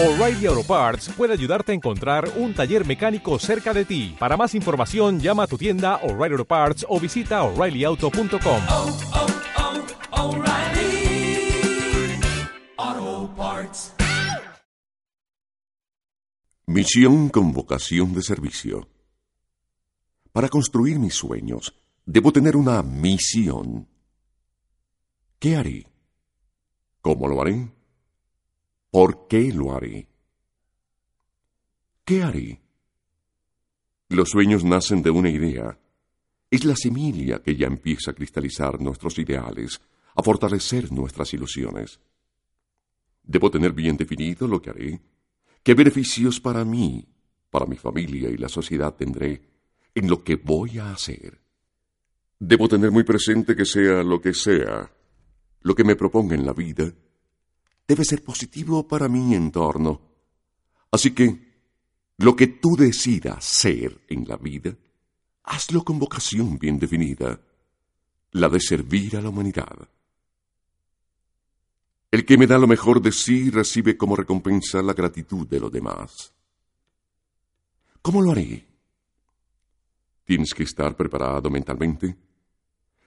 O'Reilly Auto Parts puede ayudarte a encontrar un taller mecánico cerca de ti. Para más información, llama a tu tienda O'Reilly Auto Parts o visita oreillyauto.com. oh, oh, O'Reilly Auto Parts. Misión con vocación de servicio. Para construir mis sueños, debo tener una misión. ¿Qué haré? ¿Cómo lo haré? ¿Por qué lo haré? ¿Qué haré? Los sueños nacen de una idea. Es la semilla que ya empieza a cristalizar nuestros ideales, a fortalecer nuestras ilusiones. Debo tener bien definido lo que haré, qué beneficios para mí, para mi familia y la sociedad tendré en lo que voy a hacer. Debo tener muy presente que sea lo que sea, lo que me proponga en la vida, debe ser positivo para mi entorno. Así que, lo que tú decidas ser en la vida, hazlo con vocación bien definida, la de servir a la humanidad. El que me da lo mejor de sí recibe como recompensa la gratitud de los demás. ¿Cómo lo haré? Tienes que estar preparado mentalmente.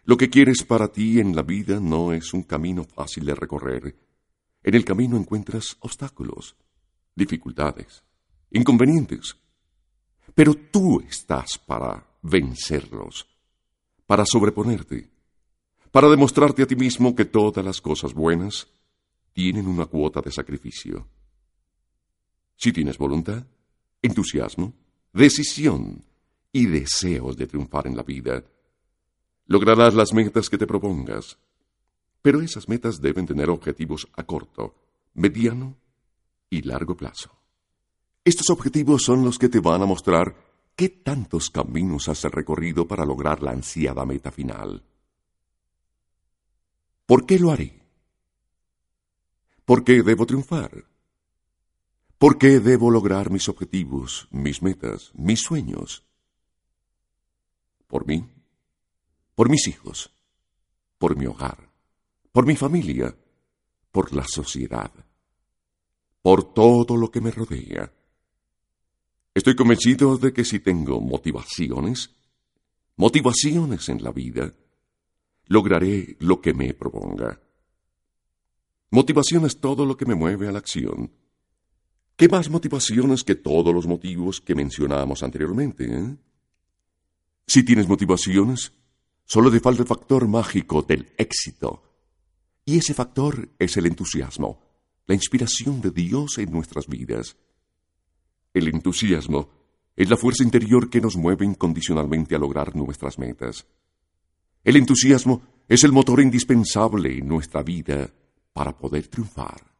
Lo que quieres para ti en la vida no es un camino fácil de recorrer en el camino encuentras obstáculos, dificultades, inconvenientes. Pero tú estás para vencerlos, para sobreponerte, para demostrarte a ti mismo que todas las cosas buenas tienen una cuota de sacrificio. Si tienes voluntad, entusiasmo, decisión y deseos de triunfar en la vida, lograrás las metas que te propongas pero esas metas deben tener objetivos a corto, mediano y largo plazo. Estos objetivos son los que te van a mostrar qué tantos caminos has recorrido para lograr la ansiada meta final. ¿Por qué lo haré? ¿Por qué debo triunfar? ¿Por qué debo lograr mis objetivos, mis metas, mis sueños? Por mí, por mis hijos, por mi hogar por mi familia, por la sociedad, por todo lo que me rodea. Estoy convencido de que si tengo motivaciones, motivaciones en la vida, lograré lo que me proponga. Motivación es todo lo que me mueve a la acción. ¿Qué más motivaciones que todos los motivos que mencionábamos anteriormente? Eh? Si tienes motivaciones, solo te falta el factor mágico del éxito y ese factor es el entusiasmo, la inspiración de Dios en nuestras vidas. El entusiasmo es la fuerza interior que nos mueve incondicionalmente a lograr nuestras metas. El entusiasmo es el motor indispensable en nuestra vida para poder triunfar.